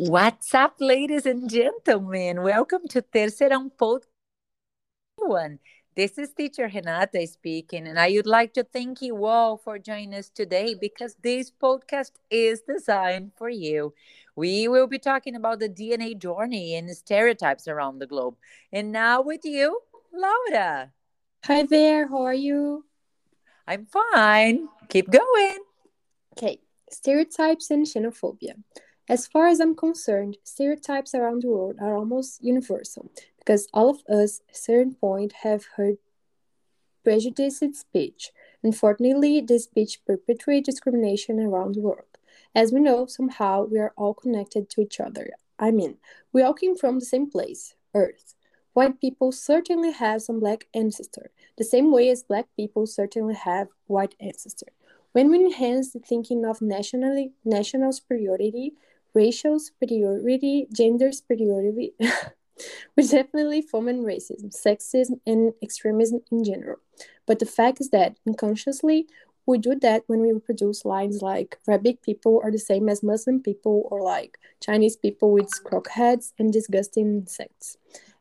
What's up, ladies and gentlemen? Welcome to Terceirão Podcast. This is teacher Renata speaking, and I would like to thank you all for joining us today because this podcast is designed for you. We will be talking about the DNA journey and stereotypes around the globe. And now with you, Laura. Hi there, how are you? I'm fine. Keep going. Okay, stereotypes and xenophobia. As far as I'm concerned, stereotypes around the world are almost universal because all of us at a certain point have heard prejudiced speech. Unfortunately, this speech perpetuates discrimination around the world. As we know, somehow we are all connected to each other. I mean, we all came from the same place, Earth. White people certainly have some black ancestor, the same way as black people certainly have white ancestor. When we enhance the thinking of nationally, national superiority, racial superiority, gender superiority, which definitely foment racism, sexism, and extremism in general. But the fact is that unconsciously, we do that when we reproduce lines like Arabic people are the same as Muslim people, or like Chinese people with croc heads and disgusting insects.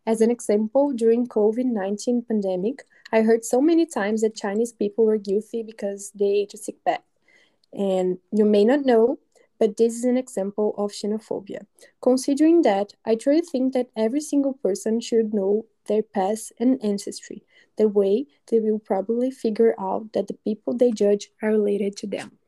As an example, during COVID-19 pandemic, I heard so many times that Chinese people were guilty because they ate a sick pet. And you may not know, but this is an example of xenophobia. Considering that, I truly think that every single person should know their past and ancestry. the way, they will probably figure out that the people they judge are related to them.